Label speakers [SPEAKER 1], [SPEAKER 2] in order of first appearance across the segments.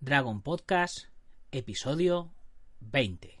[SPEAKER 1] Dragon Podcast, episodio 20.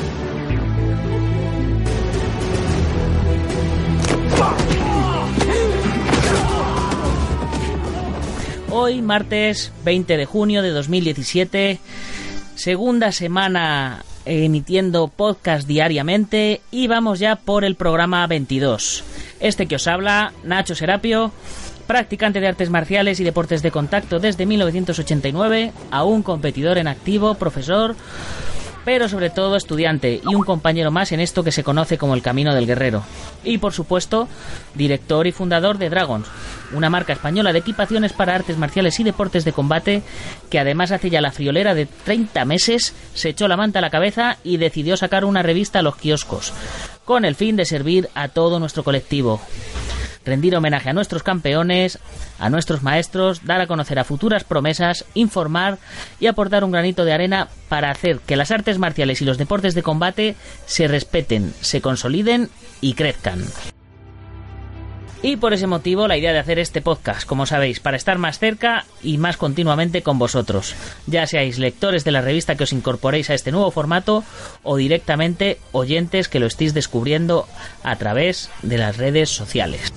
[SPEAKER 1] Hoy, martes 20 de junio de 2017, segunda semana emitiendo podcast diariamente y vamos ya por el programa 22. Este que os habla, Nacho Serapio, practicante de artes marciales y deportes de contacto desde 1989, aún competidor en activo, profesor, pero sobre todo estudiante y un compañero más en esto que se conoce como el Camino del Guerrero. Y por supuesto, director y fundador de Dragons, una marca española de equipaciones para artes marciales y deportes de combate que además hace ya la friolera de 30 meses se echó la manta a la cabeza y decidió sacar una revista a los kioscos, con el fin de servir a todo nuestro colectivo rendir homenaje a nuestros campeones, a nuestros maestros, dar a conocer a futuras promesas, informar y aportar un granito de arena para hacer que las artes marciales y los deportes de combate se respeten, se consoliden y crezcan. Y por ese motivo la idea de hacer este podcast, como sabéis, para estar más cerca y más continuamente con vosotros, ya seáis lectores de la revista que os incorporéis a este nuevo formato o directamente oyentes que lo estéis descubriendo a través de las redes sociales.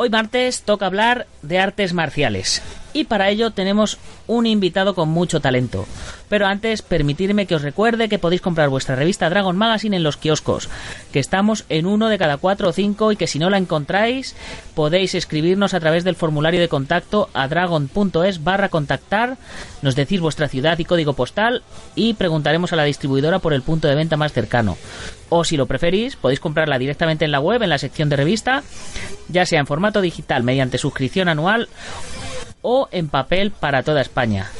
[SPEAKER 1] Hoy martes toca hablar de artes marciales y para ello tenemos un invitado con mucho talento. Pero antes, permitirme que os recuerde que podéis comprar vuestra revista Dragon Magazine en los kioscos, que estamos en uno de cada cuatro o cinco y que si no la encontráis podéis escribirnos a través del formulario de contacto a dragon.es barra contactar, nos decís vuestra ciudad y código postal y preguntaremos a la distribuidora por el punto de venta más cercano. O si lo preferís, podéis comprarla directamente en la web, en la sección de revista, ya sea en formato digital mediante suscripción anual o en papel para toda España.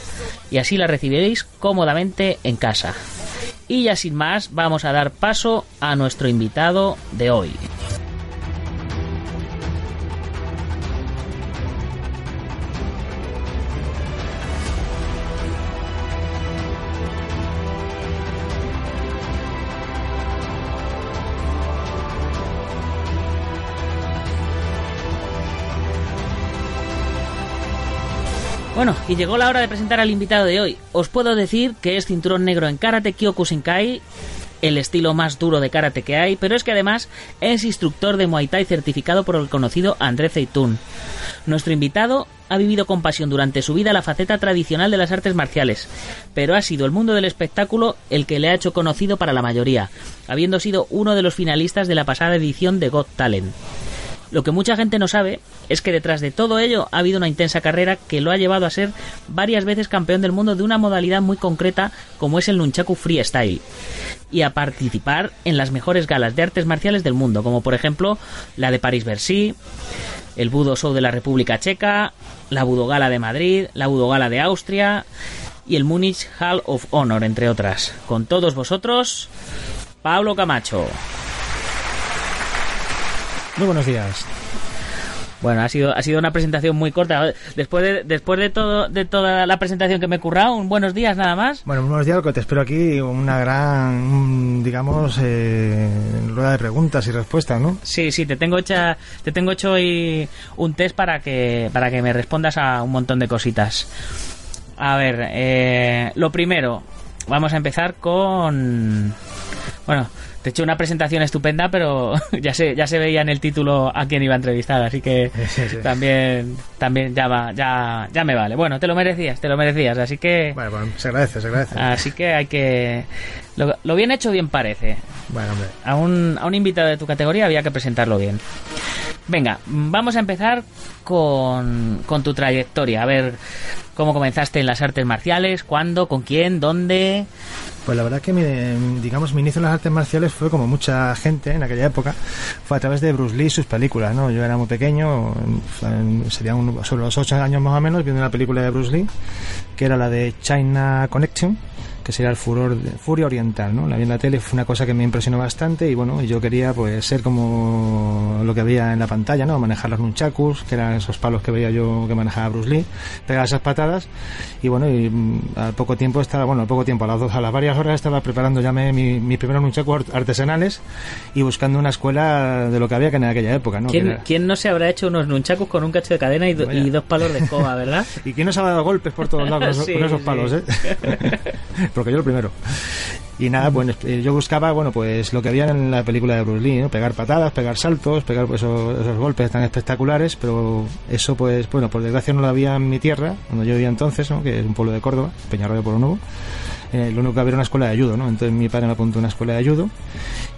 [SPEAKER 1] Y así la recibiréis cómodamente en casa. Y ya sin más, vamos a dar paso a nuestro invitado de hoy. Bueno, y llegó la hora de presentar al invitado de hoy. Os puedo decir que es cinturón negro en Karate Kyokushinkai, el estilo más duro de karate que hay, pero es que además es instructor de Muay Thai certificado por el conocido André Zeitun. Nuestro invitado ha vivido con pasión durante su vida la faceta tradicional de las artes marciales, pero ha sido el mundo del espectáculo el que le ha hecho conocido para la mayoría, habiendo sido uno de los finalistas de la pasada edición de Got Talent. Lo que mucha gente no sabe es que detrás de todo ello ha habido una intensa carrera que lo ha llevado a ser varias veces campeón del mundo de una modalidad muy concreta como es el Nunchaku Freestyle y a participar en las mejores galas de artes marciales del mundo, como por ejemplo la de París-Bercy, el Budo Show de la República Checa, la Budo Gala de Madrid, la Budo Gala de Austria y el Munich Hall of Honor, entre otras. Con todos vosotros, Pablo Camacho.
[SPEAKER 2] Muy buenos días.
[SPEAKER 1] Bueno, ha sido, ha sido una presentación muy corta. Después de, después de todo, de toda la presentación que me he currado, un buenos días nada más.
[SPEAKER 2] Bueno, buenos días, lo que te espero aquí, una gran, digamos, eh, rueda de preguntas y respuestas, ¿no?
[SPEAKER 1] Sí, sí, te tengo hecha, te tengo hecho hoy un test para que, para que me respondas a un montón de cositas. A ver, eh, lo primero, vamos a empezar con, bueno, te he hecho una presentación estupenda, pero ya se, ya se veía en el título a quién iba a entrevistar, así que
[SPEAKER 2] Sí, sí.
[SPEAKER 1] también, también ya va, ya, ya me vale. Bueno, te lo merecías, te lo merecías, así que,
[SPEAKER 2] Bueno, bueno, se agradece, se agradece.
[SPEAKER 1] así que hay que, lo, lo bien hecho bien parece.
[SPEAKER 2] Bueno, hombre.
[SPEAKER 1] A un, a un invitado de tu categoría había que presentarlo bien. Venga, vamos a empezar con, con tu trayectoria. A ver cómo comenzaste en las artes marciales, cuándo, con quién, dónde.
[SPEAKER 2] Pues la verdad que mi, digamos, mi inicio en las artes marciales fue como mucha gente en aquella época, fue a través de Bruce Lee y sus películas, ¿no? Yo era muy pequeño, en- sería un- sobre los 8 años más o menos, viendo una película de Bruce Lee, que era la de China Connection, que sería el furor de- Furia Oriental, ¿no? La vi en la tele, fue una cosa que me impresionó bastante y bueno, yo quería pues ser como lo que veía en la pantalla, ¿no? Manejar los nunchakus, que eran esos palos que veía yo que manejaba Bruce Lee, pegar esas patadas y bueno, y mm, al poco tiempo estaba, bueno, al poco tiempo, a las, dos, a las varias horas estaba preparando ya me- mi, mi primeros nunchakus art- artesanales y buscando una escuela de lo que había que en aquella época, ¿no?
[SPEAKER 1] ¿Quién, quién no se habrá hecho unos nunchakus con un cacho de cadena y, do- y dos palos de escoba, verdad?
[SPEAKER 2] ¿Y quién nos ha dado golpes por todos lados con esos,
[SPEAKER 1] Sí,
[SPEAKER 2] esos
[SPEAKER 1] sí.
[SPEAKER 2] palos, eh? Porque yo lo primero. Y nada, bueno, eh, yo buscaba, bueno, pues lo que había en la película de Bruce Lee, ¿no? Pegar patadas, pegar saltos, pegar pues, esos, esos golpes tan espectaculares, pero eso, pues, bueno, por desgracia no lo había en mi tierra, donde yo vivía entonces, ¿no? Que es un pueblo de Córdoba, Peñarroya Pueblo Nuevo. Eh, lo único que había era una escuela de ayudo, ¿no? Entonces mi padre me apuntó a una escuela de ayudo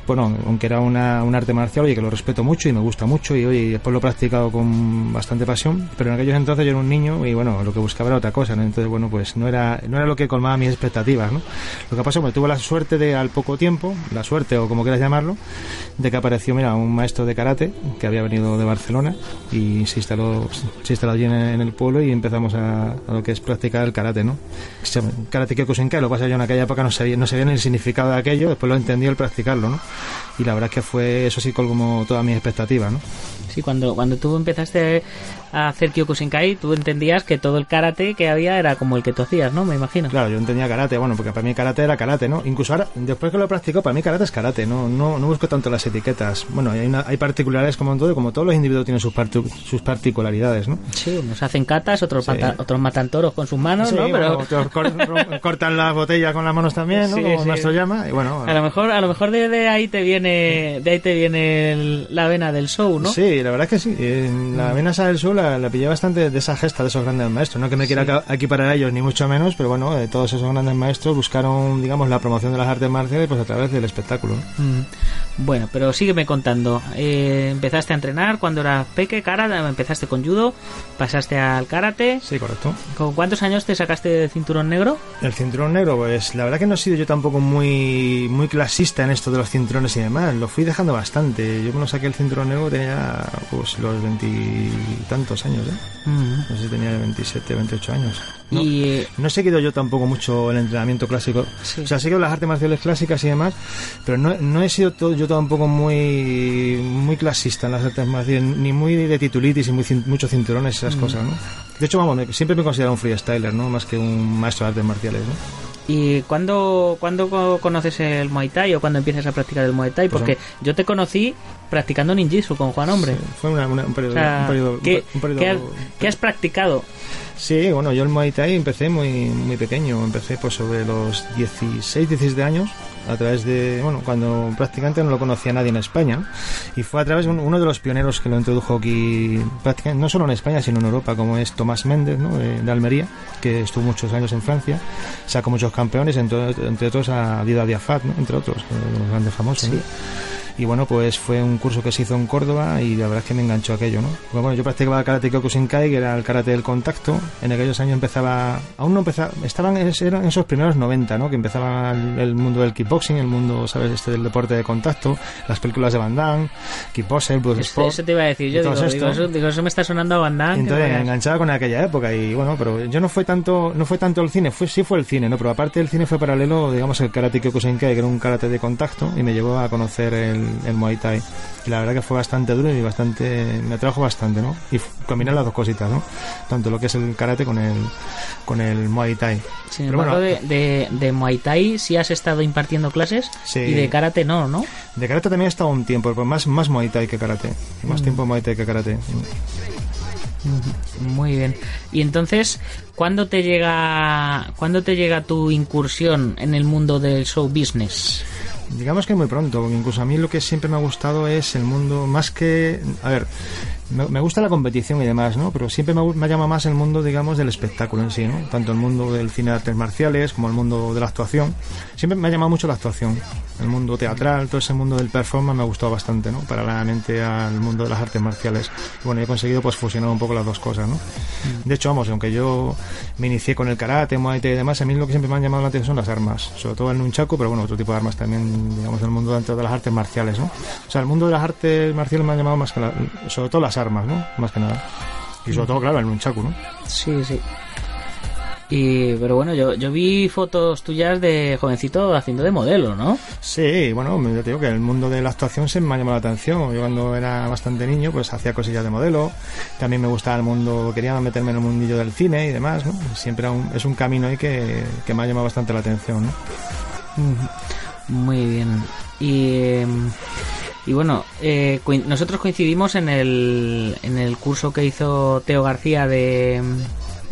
[SPEAKER 2] bueno, aunque era una, un arte marcial, oye, que lo respeto mucho y me gusta mucho y oye, después lo he practicado con bastante pasión, pero en aquellos entonces yo era un niño y bueno, lo que buscaba era otra cosa, ¿no? Entonces, bueno, pues no era, no era lo que colmaba mis expectativas, ¿no? Lo que pasó, me tuve la suerte de al poco tiempo, la suerte o como quieras llamarlo, de que apareció, mira, un maestro de karate que había venido de Barcelona y se instaló, se instaló allí en, en el pueblo y empezamos a, lo que es practicar el karate, ¿no? Karate Kyokushinkai, lo que pasa yo en aquella época no sabía, no sabía ni el significado de aquello, después lo entendí al practicarlo, ¿no? Y la verdad es que fue, eso sí, como todas mis expectativas, ¿no?
[SPEAKER 1] Sí, cuando, cuando tú empezaste a hacer Kyokushinkai, tú entendías que todo el karate que había era como el que tú hacías, ¿no? Me imagino.
[SPEAKER 2] Claro, yo entendía karate, bueno, porque para mí karate era karate, ¿no? Incluso ahora, después que lo practico, para mí karate es karate, no, no, no busco tanto las etiquetas. Bueno, hay, una- hay particularidades como en todo, como todos los individuos tienen sus, partu- sus particularidades, ¿no?
[SPEAKER 1] Sí, unos hacen catas, otros,
[SPEAKER 2] Sí.
[SPEAKER 1] otros matan toros con sus manos,
[SPEAKER 2] Sí,
[SPEAKER 1] ¿no? Pero
[SPEAKER 2] bueno, cor- cortan las botellas con las manos también, ¿no?
[SPEAKER 1] Sí,
[SPEAKER 2] como
[SPEAKER 1] sí.
[SPEAKER 2] nuestro llama, y bueno...
[SPEAKER 1] a lo mejor, a lo mejor de, de ahí te viene, de ahí te viene el- la vena del show, ¿no?
[SPEAKER 2] Sí, la verdad es que sí. En la Vena del Sur la, la pillé bastante de esa gesta de esos grandes maestros. No que me quiera ca- equiparar a ellos, ni mucho menos, pero bueno, de todos esos grandes maestros buscaron, digamos, la promoción de las artes marciales pues a través del espectáculo. ¿no?
[SPEAKER 1] Mm. Bueno, pero sígueme contando. Eh, empezaste a entrenar cuando eras peque, cara, empezaste con judo, pasaste al karate.
[SPEAKER 2] Sí, correcto.
[SPEAKER 1] ¿Con cuántos años te sacaste de cinturón negro?
[SPEAKER 2] El cinturón negro, pues la verdad que no he sido yo tampoco muy muy clasista en esto de los cinturones y demás. Lo fui dejando bastante. Yo lo saqué el cinturón negro tenía pues los veintitantos años, ¿eh? No sé si tenía 27, 28 años. No,
[SPEAKER 1] Y eh,
[SPEAKER 2] no he seguido yo tampoco mucho el entrenamiento clásico.
[SPEAKER 1] Sí.
[SPEAKER 2] O sea, he seguido las artes marciales clásicas y demás, pero no, no he sido todo, yo tampoco muy muy clasista en las artes marciales, ni muy de titulitis y muy, muchos cinturones, esas cosas, ¿no? De hecho, vamos, me- siempre me he considerado un freestyler, ¿no? Más que un maestro de artes marciales, ¿no?
[SPEAKER 1] ¿Y cuándo, cuándo co- conoces el Muay Thai o cuándo empiezas a practicar el Muay Thai?
[SPEAKER 2] Pues,
[SPEAKER 1] Porque yo te conocí practicando ninjitsu con Juan Hombre.
[SPEAKER 2] Sí, fue una- una- un
[SPEAKER 1] O
[SPEAKER 2] periodo...
[SPEAKER 1] sea,
[SPEAKER 2] un periodo-
[SPEAKER 1] ¿qué,
[SPEAKER 2] un periodo-
[SPEAKER 1] qué has, qué has practicado?
[SPEAKER 2] Sí, bueno, yo el Muay Thai empecé muy, muy pequeño, empecé pues sobre los 16, 17 años, a través de, bueno, cuando prácticamente no lo conocía nadie en España, y fue a través de un- uno de los pioneros que lo introdujo aquí, prácticamente, no solo en España, sino en Europa, como es Tomás Méndez, ¿no? de, de Almería, que estuvo muchos años en Francia, sacó muchos campeones, entre, entre otros a Dida Diafat, ¿no? entre otros, eh, los grandes famosos. ¿no? Y bueno, pues fue un curso que se hizo en Córdoba y la verdad es que me enganchó aquello, ¿no? Porque bueno, yo practicaba karate Kyokushinkai, que era el karate del contacto. En aquellos años empezaba, aún no empezaba, estaban eran esos primeros 90, ¿no? Que empezaba el, el mundo del kickboxing, el mundo, ¿sabes? Este del deporte de contacto, las películas de Van Damme, Kickboxer,
[SPEAKER 1] Eso,
[SPEAKER 2] Bloodsport.
[SPEAKER 1] eso te iba a decir. Yo digo, digo, eso, digo, eso me está sonando a Van Damme,
[SPEAKER 2] Entonces me enganchaba con aquella época y bueno, pero yo no fue tanto, no fue tanto el cine, fue sí fue el cine, ¿no? Pero aparte del cine fue paralelo, digamos, el karate Kyokushinkai, que era un karate de contacto y me llevó a conocer el el, el Muay Thai. Y la verdad que fue bastante duro y bastante me atrajo bastante, ¿no? Y combinar las dos cositas, ¿no? Tanto lo que es el karate con el con el Muay Thai.
[SPEAKER 1] Sin
[SPEAKER 2] Pero
[SPEAKER 1] embargo,
[SPEAKER 2] bueno,
[SPEAKER 1] de, de, de Muay Thai sí has estado impartiendo clases
[SPEAKER 2] Sí.
[SPEAKER 1] y de karate no, ¿no?
[SPEAKER 2] De karate también he estado un tiempo, pero más, más Muay Thai que karate. Más tiempo Muay Thai que karate.
[SPEAKER 1] Muy bien. Y entonces, ¿cuándo te llega, ¿cuándo te llega tu incursión en el mundo del show business?
[SPEAKER 2] Digamos que muy pronto, porque incluso a mí lo que siempre me ha gustado es el mundo, más que, a ver, me, me gusta la competición y demás, ¿no? Pero siempre me, me llama más el mundo, digamos, del espectáculo en sí, ¿no? Tanto el mundo del cine de artes marciales como el mundo de la actuación. Siempre me ha llamado mucho la actuación. El mundo teatral, todo ese mundo del performance me ha gustado bastante, ¿no? Paralelamente al mundo de las artes marciales. Bueno, he conseguido pues fusionar un poco las dos cosas, ¿no? De hecho, vamos, aunque yo me inicié con el karate, muay thai y demás, a mí lo que siempre me han llamado la atención son las armas, sobre todo el nunchaku, pero bueno, otro tipo de armas también, digamos, del mundo dentro de las artes marciales, ¿no? O sea, el mundo de las artes marciales me ha llamado más que la- sobre todo las armas, ¿no? Más que nada. Y sobre todo, claro, el nunchaku, ¿no?
[SPEAKER 1] Sí, sí. Y, pero bueno, yo, yo vi fotos tuyas de jovencito haciendo de modelo, ¿no?
[SPEAKER 2] Sí, bueno, yo te digo que el mundo de la actuación se me ha llamado la atención. Yo cuando era bastante niño, pues hacía cosillas de modelo. También me gustaba el mundo, quería meterme en el mundillo del cine y demás, ¿no? Siempre un- es un camino ahí que, que me ha llamado bastante la atención, ¿no?
[SPEAKER 1] Muy bien. Y, em, y bueno, eh, nosotros coincidimos en el, en el curso que hizo Teo García de,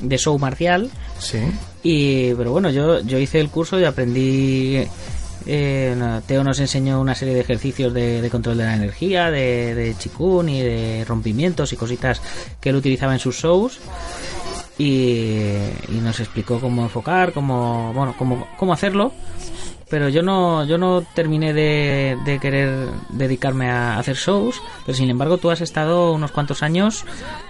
[SPEAKER 1] de show marcial.
[SPEAKER 2] Sí.
[SPEAKER 1] Y, pero bueno, yo, yo hice el curso y aprendí. eh, no, Teo nos enseñó una serie de ejercicios de, de control de la energía, de, de chikun y de rompimientos y cositas que él utilizaba en sus shows. Y, y nos explicó cómo enfocar, cómo, bueno, cómo, cómo hacerlo. Pero yo no, yo no terminé de, de querer dedicarme a hacer shows. Pero sin embargo, tú has estado unos cuantos años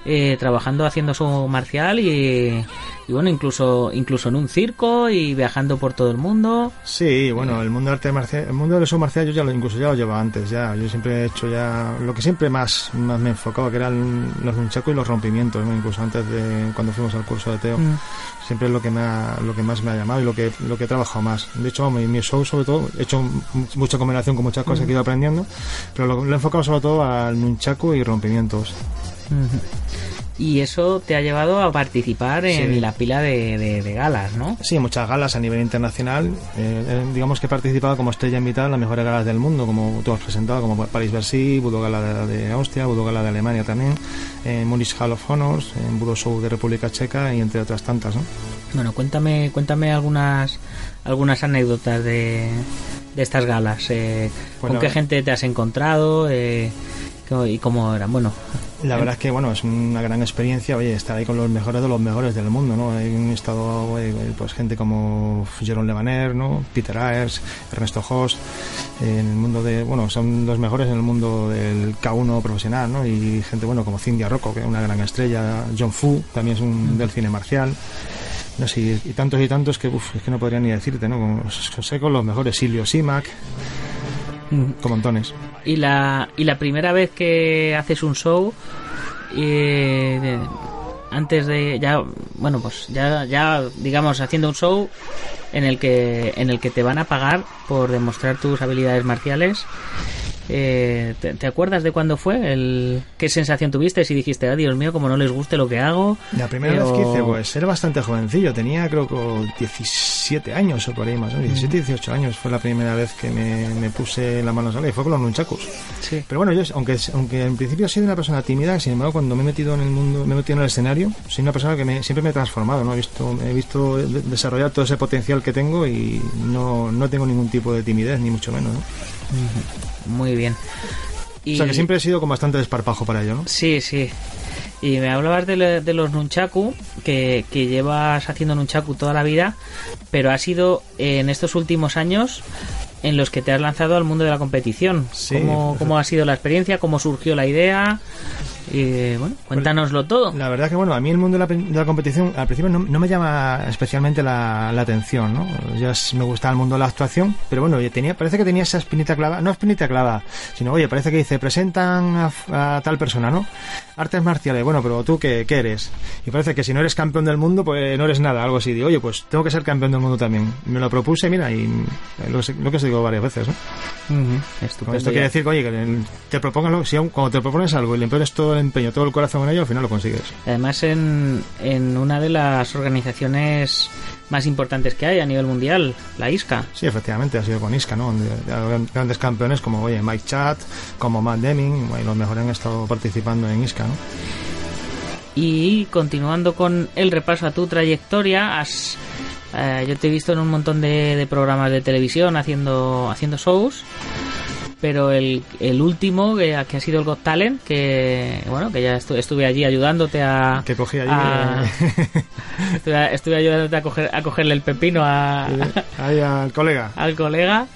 [SPEAKER 1] eh, trabajando haciendo show marcial y, y bueno, incluso, incluso en un circo y viajando por todo el mundo.
[SPEAKER 2] Sí, bueno, el mundo del arte marcial, el mundo del show marcial yo ya lo, incluso ya lo llevaba antes, ya. Yo siempre he hecho ya lo que siempre más, más me enfocaba, que eran los nunchaku y los rompimientos, ¿no? Incluso antes de cuando fuimos al curso de Teo.
[SPEAKER 1] Mm.
[SPEAKER 2] Siempre es lo que me ha, lo que más me ha llamado y lo que, lo que he trabajado más. De hecho, mi, mi show sobre todo, he hecho mucha combinación con muchas cosas que he ido aprendiendo, pero lo, lo he enfocado sobre todo al nunchaku y rompimientos.
[SPEAKER 1] Y eso te ha llevado a participar en
[SPEAKER 2] Sí.
[SPEAKER 1] la pila de, de- de galas, ¿no?
[SPEAKER 2] Sí, muchas galas a nivel internacional. Eh, eh, digamos que he participado como estrella invitada en las mejores galas del mundo, como tú has presentado, como Paris-Bercy, Budo Gala de, de Austria, Budo Gala de Alemania también, en Munich Hall of Honors, en Budo Show de República Checa y entre otras tantas. ¿no?
[SPEAKER 1] Bueno, cuéntame, cuéntame algunas, algunas anécdotas de, de estas galas. Eh,
[SPEAKER 2] Bueno,
[SPEAKER 1] ¿Con qué gente te has encontrado? Eh, ¿Y cómo eran? Bueno,
[SPEAKER 2] La verdad es que bueno, es una gran experiencia, oye, estar ahí con los mejores de los mejores del mundo, ¿no? Hay un estado, eh, pues gente como Jerome Levaner, ¿no? Peter Ayers, Ernesto Host, en el mundo de, bueno, son los mejores en el mundo del K1 profesional, ¿no? Y gente, bueno, como Cindy Rocco, que es una gran estrella, John Fu, también es un del cine marcial. No sé, y, tantos y tantos que, uf, es que no podría ni decirte, ¿no? Sé con los mejores, Silvio Simac, con montones.
[SPEAKER 1] y la, y la primera vez que haces un show, eh, de- antes de ya, bueno, pues ya, ya, digamos, haciendo un show en el que, en el que te van a pagar por demostrar tus habilidades marciales. Eh, ¿te, te acuerdas de cuándo fue? El, ¿Qué sensación tuviste? Si dijiste, ah, Dios mío, como no les guste lo que hago.
[SPEAKER 2] La primera
[SPEAKER 1] Pero-
[SPEAKER 2] vez que hice, pues era bastante jovencillo, tenía creo que 17 años o por ahí más, ¿no? 17, 18 años fue la primera vez que me, me puse la mano sola y fue con los nunchakus.
[SPEAKER 1] Sí.
[SPEAKER 2] Pero bueno, yo, aunque, aunque en principio he sido una persona tímida, sin embargo, cuando me he metido en el mundo, me he metido en el escenario, soy una persona que me- siempre me he transformado, ¿no? He visto, he visto de- desarrollar todo ese potencial que tengo y no, no tengo ningún tipo de timidez, ni mucho menos, ¿no?
[SPEAKER 1] Muy bien. Y-
[SPEAKER 2] O sea que siempre he sido con bastante desparpajo para ello, ¿no?
[SPEAKER 1] Sí, sí. Y me hablabas de, le- de los nunchaku, que, que llevas haciendo nunchaku toda la vida, pero ha sido en estos últimos años en los que te has lanzado al mundo de la competición.
[SPEAKER 2] Sí,
[SPEAKER 1] ¿Cómo, cómo ha sido la experiencia? ¿Cómo surgió la idea? Y bueno, cuéntanoslo todo.
[SPEAKER 2] La verdad que bueno, a mí el mundo de la, de la competición al principio no, no me llama especialmente la, la atención, ¿no? S- me gustaba el mundo de la actuación, pero bueno, yo tenía, parece que tenía esa espinita clavada, no espinita clavada, sino oye, parece que dice, presentan a, a tal persona, ¿no? Artes marciales, bueno, pero tú qué, qué eres? Y parece que si no eres campeón del mundo, pues no eres nada, algo así. Digo, oye, pues tengo que ser campeón del mundo también. Me lo propuse, mira, y eh, lo, sé- lo que os digo varias veces, ¿no? Con
[SPEAKER 1] Estupendo.
[SPEAKER 2] esto quiere
[SPEAKER 1] ya.
[SPEAKER 2] decir oye, que te propongas, lo- si aún- cuando te propones algo y le pones todo el empeño, todo el corazón en ello, al final lo consigues.
[SPEAKER 1] Además, en, en una de las organizaciones más importantes que hay a nivel mundial, la ISCA.
[SPEAKER 2] Sí, efectivamente, ha sido con Isca, ¿no? Grandes campeones como, oye, Mike Chat, como Matt Deming, y los mejores han estado participando en Isca, ¿no?
[SPEAKER 1] Y continuando con el repaso a tu trayectoria, has, eh, yo te he visto en un montón de, de programas de televisión haciendo, haciendo shows. Pero el, el último, que, que ha sido el Got Talent, que bueno, que ya estu- estuve allí ayudándote a.
[SPEAKER 2] Que cogí allí,
[SPEAKER 1] a-
[SPEAKER 2] eh,
[SPEAKER 1] estuve, estuve ayudándote a, coger, a cogerle el pepino a,
[SPEAKER 2] ahí al colega.
[SPEAKER 1] al colega.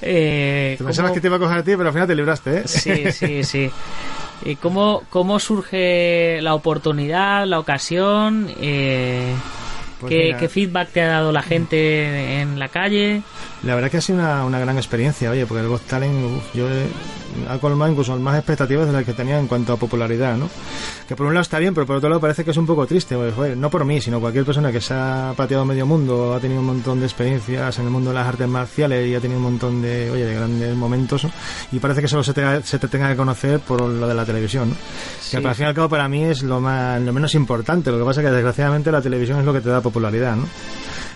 [SPEAKER 1] Eh,
[SPEAKER 2] Te pensabas
[SPEAKER 1] ¿cómo-
[SPEAKER 2] que te iba a coger a ti, pero al final te libraste, ¿eh?
[SPEAKER 1] Sí, sí, sí. ¿Y cómo, cómo surge la oportunidad, la ocasión? Eh,
[SPEAKER 2] Pues
[SPEAKER 1] ¿qué,
[SPEAKER 2] mira.
[SPEAKER 1] qué feedback te ha dado la gente en la calle?
[SPEAKER 2] La verdad que ha sido una, una gran experiencia, oye, porque el Got Talent, uf, yo he, ha colmado incluso más expectativas de las que tenía en cuanto a popularidad, ¿no? Que por un lado está bien, pero por otro lado parece que es un poco triste, porque, joder, no por mí, sino cualquier persona que se ha pateado medio mundo, ha tenido un montón de experiencias en el mundo de las artes marciales y ha tenido un montón de, oye, de grandes momentos, ¿no? y parece que solo se te, se te tenga que conocer por lo de la televisión, ¿no?
[SPEAKER 1] Sí.
[SPEAKER 2] Que al fin y al cabo para mí es lo, más, lo menos importante, lo que pasa es que desgraciadamente la televisión es lo que te da popularidad, ¿no?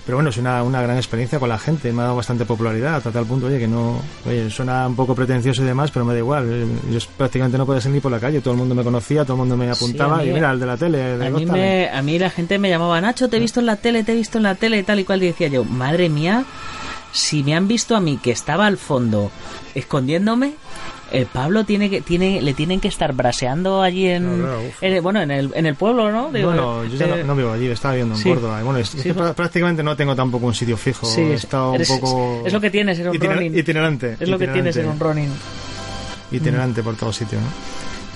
[SPEAKER 2] Pero bueno, es una, una gran experiencia con la gente, me ha dado bastante popularidad hasta tal punto, oye, que no, oye, suena un poco pretencioso y demás, pero me da igual. eh, Yo prácticamente no podía salir por la calle, todo el mundo me conocía, todo el mundo me apuntaba
[SPEAKER 1] mí-
[SPEAKER 2] y mira, el de la tele, de
[SPEAKER 1] A mí, me, a mí la gente me llamaba, Nacho, te he visto en la tele, te he visto en la tele y tal y cual. Y decía yo, madre mía, si me han visto a mí que estaba al fondo escondiéndome, el Pablo tiene que tiene le tienen que estar braseando allí en,
[SPEAKER 2] No, claro,
[SPEAKER 1] en bueno en el, en el pueblo, ¿no? Digo,
[SPEAKER 2] bueno, yo ya
[SPEAKER 1] eh,
[SPEAKER 2] no, no vivo allí, estaba viviendo en
[SPEAKER 1] sí.
[SPEAKER 2] Córdoba. Y bueno, es, es
[SPEAKER 1] Sí,
[SPEAKER 2] que
[SPEAKER 1] bueno.
[SPEAKER 2] prá- prácticamente no tengo tampoco un sitio fijo.
[SPEAKER 1] Sí,
[SPEAKER 2] he
[SPEAKER 1] es-
[SPEAKER 2] estado
[SPEAKER 1] eres-
[SPEAKER 2] un poco.
[SPEAKER 1] es lo que tienes, ser un
[SPEAKER 2] itiner-
[SPEAKER 1] Ronin.
[SPEAKER 2] Itinerante.
[SPEAKER 1] es lo que tienes en un
[SPEAKER 2] itinerante,
[SPEAKER 1] running.
[SPEAKER 2] Itinerante por todo sitio, ¿no?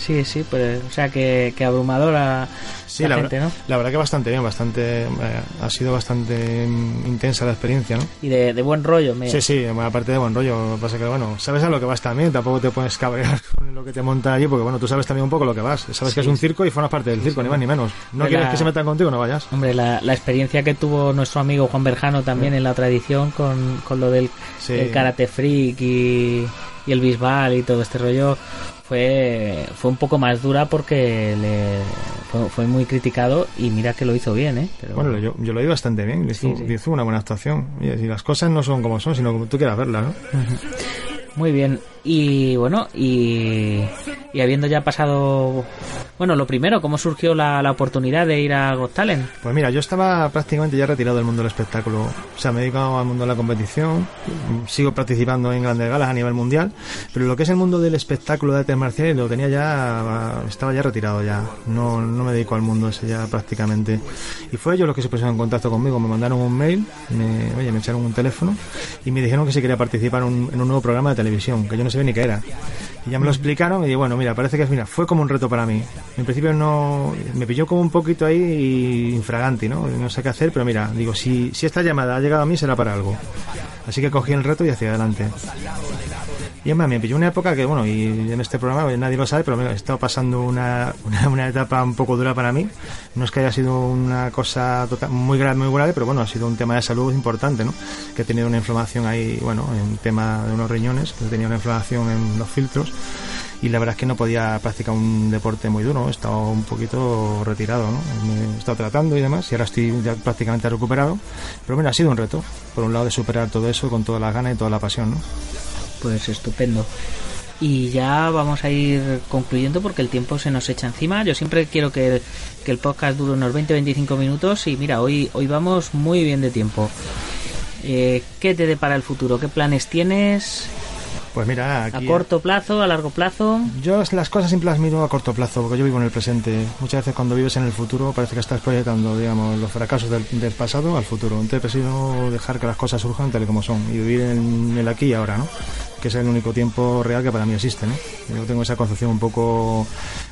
[SPEAKER 1] Sí, sí, pues, o sea que, que abrumadora
[SPEAKER 2] Sí,
[SPEAKER 1] la,
[SPEAKER 2] la,
[SPEAKER 1] gente, ¿no?
[SPEAKER 2] la verdad que bastante bien, bastante. eh, ha sido bastante intensa la experiencia, ¿no?
[SPEAKER 1] Y de, de buen rollo, me...
[SPEAKER 2] Sí, sí, aparte de buen rollo, lo que pasa que, bueno, sabes a lo que vas también, tampoco te puedes cabrear con lo que te monta allí, porque, bueno, tú sabes también un poco lo que vas, sabes que es un circo y formas parte del circo, ni más ni menos. No quieres
[SPEAKER 1] la-
[SPEAKER 2] que se metan contigo, no vayas.
[SPEAKER 1] Hombre, la, la experiencia que tuvo nuestro amigo Juan Berjano también en la tradición con, con lo del el karate freak y, y el bisbal y todo este rollo fue, fue un poco más dura porque le, fue, fue muy criticado y mira que lo hizo bien, ¿eh? Pero,
[SPEAKER 2] Bueno, yo, yo lo vi bastante bien, le hizo,
[SPEAKER 1] Sí, sí.
[SPEAKER 2] le hizo una buena actuación. Si las cosas no son como son, sino como tú quieras verlas, ¿no?
[SPEAKER 1] Muy bien. Y bueno, y, habiendo ya pasado... Bueno, lo primero, ¿cómo surgió la, la oportunidad de ir a Got Talent?
[SPEAKER 2] Pues mira, yo estaba prácticamente ya retirado del mundo del espectáculo. O sea, me he dedicado al mundo de la competición, sigo participando en grandes galas a nivel mundial, pero lo que es el mundo del espectáculo de artes marciales lo tenía ya, estaba ya retirado ya. No, no me dedico al mundo ese ya prácticamente. Y fue ellos los que se pusieron en contacto conmigo, me mandaron un mail, me, oye, me echaron un teléfono y me dijeron que si quería participar en un, en un nuevo programa de televisión, que yo no sabía ni qué era. Y ya me lo explicaron y dije, bueno, mira, parece que mira, fue como un reto para mí. En principio no, me pilló como un poquito ahí infraganti, ¿no? No sé qué hacer, pero mira, digo, si, si esta llamada ha llegado a mí será para algo. Así que cogí el reto y hacia adelante. Y además me pilló una época que, bueno, y en este programa pues, nadie lo sabe, pero me he estado pasando una, una, etapa un poco dura para mí. No es que haya sido una cosa muy grave, muy grave, pero bueno, ha sido un tema de salud importante, ¿no? Que he tenido una inflamación ahí, bueno, en tema de unos riñones, que he tenido una inflamación en los filtros. Y la verdad es que no podía practicar un deporte muy duro, he estado un poquito retirado, ¿no? Me he estado tratando y demás, y ahora estoy ya prácticamente recuperado. Pero bueno, ha sido un reto, por un lado, de superar todo eso con todas las ganas y toda la pasión, ¿no?
[SPEAKER 1] Pues estupendo. Y ya vamos a ir concluyendo porque el tiempo se nos echa encima. Yo siempre quiero que, que el podcast dure unos 20-25 minutos y mira, hoy, hoy vamos muy bien de tiempo. Eh, ¿Qué te depara el futuro? ¿Qué planes tienes?
[SPEAKER 2] Pues mira,
[SPEAKER 1] ¿A
[SPEAKER 2] aquí...
[SPEAKER 1] corto plazo? ¿A largo plazo?
[SPEAKER 2] Yo las cosas siempre las miro a corto plazo, porque yo vivo en el presente. Muchas veces cuando vives en el futuro parece que estás proyectando, digamos, los fracasos del, del pasado al futuro. Entonces prefiero dejar que las cosas surjan tal y como son y vivir en el aquí y ahora, ¿no? Que es el único tiempo real que para mí existe, ¿no? Yo tengo esa concepción un poco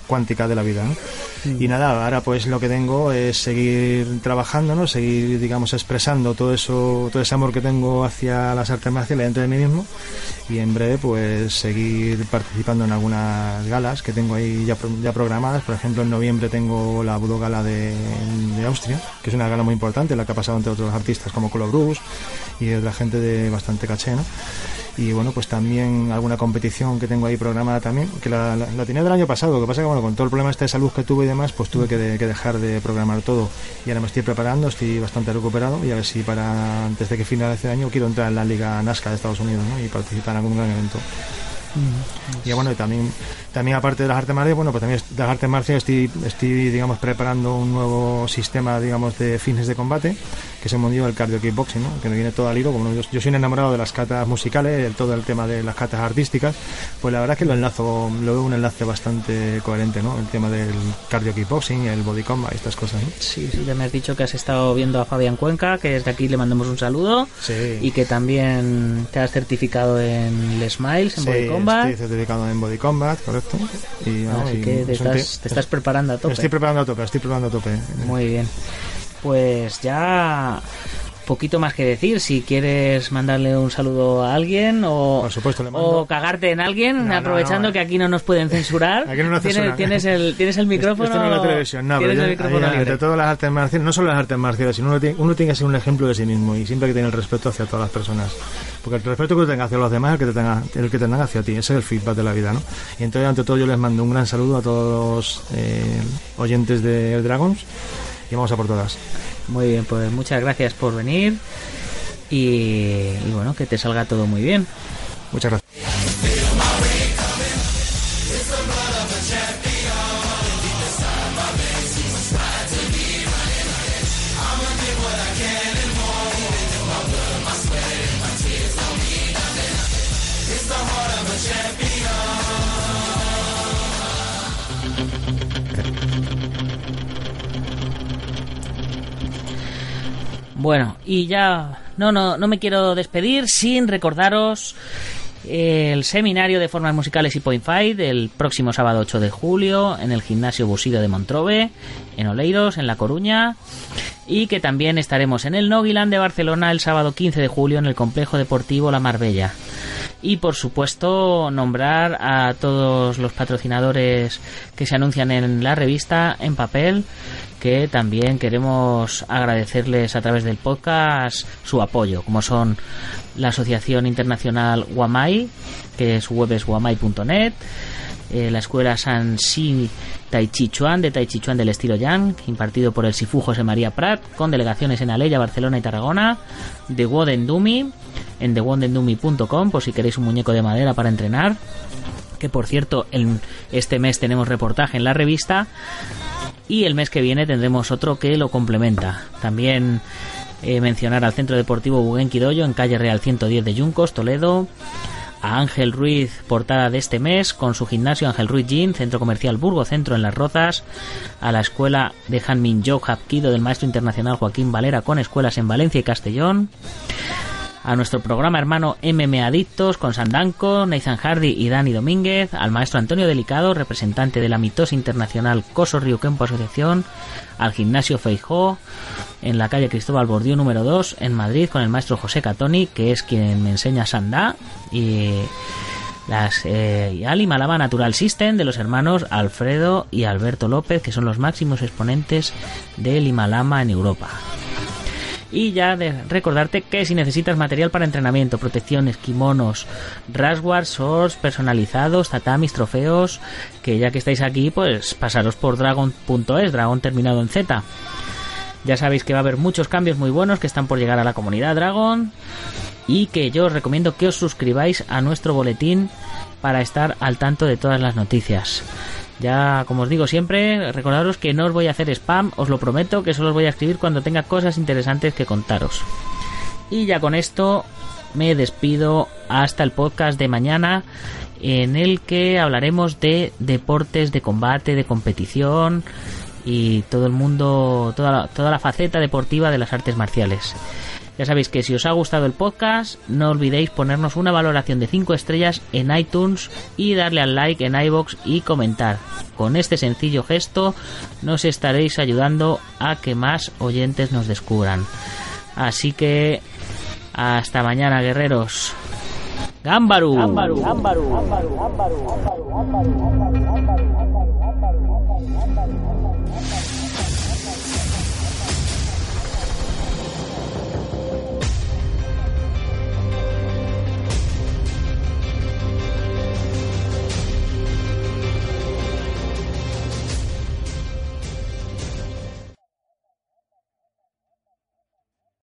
[SPEAKER 2] cuántica de la vida, ¿no? Y nada, ahora pues lo que tengo es seguir trabajando, ¿no? Seguir, digamos, expresando todo eso, todo ese amor que tengo hacia las artes marciales dentro de mí mismo y en breve pues seguir participando en algunas galas que tengo ahí ya, ya programadas. Por ejemplo, en noviembre tengo la Budo Gala de, de Austria, que es una gala muy importante, la que ha pasado entre otros artistas como Colo Bruce y otra gente de bastante caché, ¿no? Y bueno pues también alguna competición que tengo ahí programada también que la, tenía del año pasado. Que pasa que bueno con todo el problema este de salud que tuve y demás pues tuve que, de, que, dejar de programar todo. Y ahora me estoy preparando estoy bastante recuperado. Y a ver si para antes de que finalice el año quiero entrar en la liga NASCAR de Estados Unidos y participar en algún gran evento y bueno, y también, también aparte de las artes marciales, bueno, pues también de las artes marciales estoy, estoy, digamos, preparando un nuevo sistema, digamos, de fines de combate, que es el mundial del cardio kickboxing, ¿no? Que me viene todo al hilo, como yo, yo, soy un enamorado de las catas musicales, todo el tema de las catas artísticas, pues la verdad es que lo enlazo, lo veo un enlace bastante coherente, ¿no? El tema del cardio kickboxing, el body combat estas cosas, ¿no?
[SPEAKER 1] Sí, sí, ya me has dicho que has estado viendo a Fabián Cuenca, que desde aquí le mandamos un saludo,
[SPEAKER 2] sí.
[SPEAKER 1] y que también te has certificado en el Smiles, en
[SPEAKER 2] sí,
[SPEAKER 1] Body Combat.
[SPEAKER 2] Estoy certificado en Body Combat, correcto. Y,
[SPEAKER 1] Así
[SPEAKER 2] no, y
[SPEAKER 1] que te
[SPEAKER 2] es un
[SPEAKER 1] estás, te estás preparando a tope.
[SPEAKER 2] Estoy preparando a tope, estoy preparando a tope.
[SPEAKER 1] Muy bien. Pues ya poquito más que decir. Si quieres mandarle un saludo a alguien o,
[SPEAKER 2] Por supuesto, le mando.
[SPEAKER 1] o cagarte en alguien,
[SPEAKER 2] No,
[SPEAKER 1] aprovechando
[SPEAKER 2] no.
[SPEAKER 1] que aquí no nos pueden censurar.
[SPEAKER 2] Aquí no nos
[SPEAKER 1] tienes,
[SPEAKER 2] censuran.
[SPEAKER 1] tienes el tienes el micrófono.
[SPEAKER 2] Esto no es la televisión, no, pero yo- ahí, entre todas las artes marciales, no solo las artes marciales, sino uno tiene, uno tiene que ser un ejemplo de sí mismo y siempre hay que tener el respeto hacia todas las personas. Porque el respeto que tengas hacia los demás es el que te tenga, el que tengan hacia ti, ese es el feedback de la vida, ¿no? Y entonces, ante todo, yo les mando un gran saludo a todos los eh, oyentes de Dragons y vamos a por todas.
[SPEAKER 1] Muy bien, pues muchas gracias por venir y, bueno, que te salga todo muy bien.
[SPEAKER 2] Muchas gracias.
[SPEAKER 1] Bueno, y ya no no no me quiero despedir sin recordaros el seminario de formas musicales y Point Fight el próximo sábado 8 de julio en el gimnasio Busido de Montrobe, en Oleiros, en La Coruña, y que también estaremos en el Noguiland de Barcelona el sábado 15 de julio en el complejo deportivo La Marbella. Y por supuesto nombrar a todos los patrocinadores que se anuncian en la revista en papel que también queremos agradecerles a través del podcast su apoyo, como son la Asociación Internacional Guamai, que su web es guamai.net, eh, la Escuela San Si Tai Chi Chuan de Tai Chi Chuan del estilo Yang, impartido por el Sifu José María Prat, con delegaciones en Aleya, Barcelona y Tarragona, The Wodendumi, en thewodendumi.com, por si queréis un muñeco de madera para entrenar, que por cierto, en este mes tenemos reportaje en la revista, y el mes que viene tendremos otro que lo complementa. También eh, mencionar al Centro Deportivo Buguenqui Doyo en calle Real 110 de Yuncos, Toledo. A Ángel Ruiz, portada de este mes, con su gimnasio Ángel Ruiz Gym, Centro Comercial Burgo Centro en Las Rozas. A la escuela de Hanmin Jo Hapkido del maestro internacional Joaquín Valera, con escuelas en Valencia y Castellón a nuestro programa hermano MM Adictos con Sandanco, Nathan Hardy y Dani Domínguez, al maestro Antonio Delicado, representante de la mitosa internacional Coso Río Kempo Asociación, al gimnasio Feijó, en la calle Cristóbal Bordiú número 2, en Madrid, con el maestro José Catoni, que es quien me enseña Sandá, y las eh, y Natural System de los hermanos Alfredo y Alberto López, que son los máximos exponentes del Himalama en Europa. Y ya de recordarte que si necesitas material para entrenamiento, protecciones, kimonos, rasguards, swords personalizados, tatamis, trofeos, que ya que estáis aquí, pues pasaros por dragon.es, dragon terminado en Z. Ya sabéis que va a haber muchos cambios muy buenos que están por llegar a la comunidad Dragon y que yo os recomiendo que os suscribáis a nuestro boletín para estar al tanto de todas las noticias. Ya, como os digo siempre, recordaros que no os voy a hacer spam, os lo prometo, que solo os voy a escribir cuando tenga cosas interesantes que contaros. Y ya con esto me despido hasta el podcast de mañana en el que hablaremos de deportes de combate, de competición y todo el mundo, toda la, toda la faceta deportiva de las artes marciales. Ya sabéis que si os ha gustado el podcast, no olvidéis ponernos una valoración de 5 estrellas en iTunes y darle al like en iBox y comentar. Con este sencillo gesto nos estaréis ayudando a que más oyentes nos descubran. Así que hasta mañana, guerreros. Gámbaru.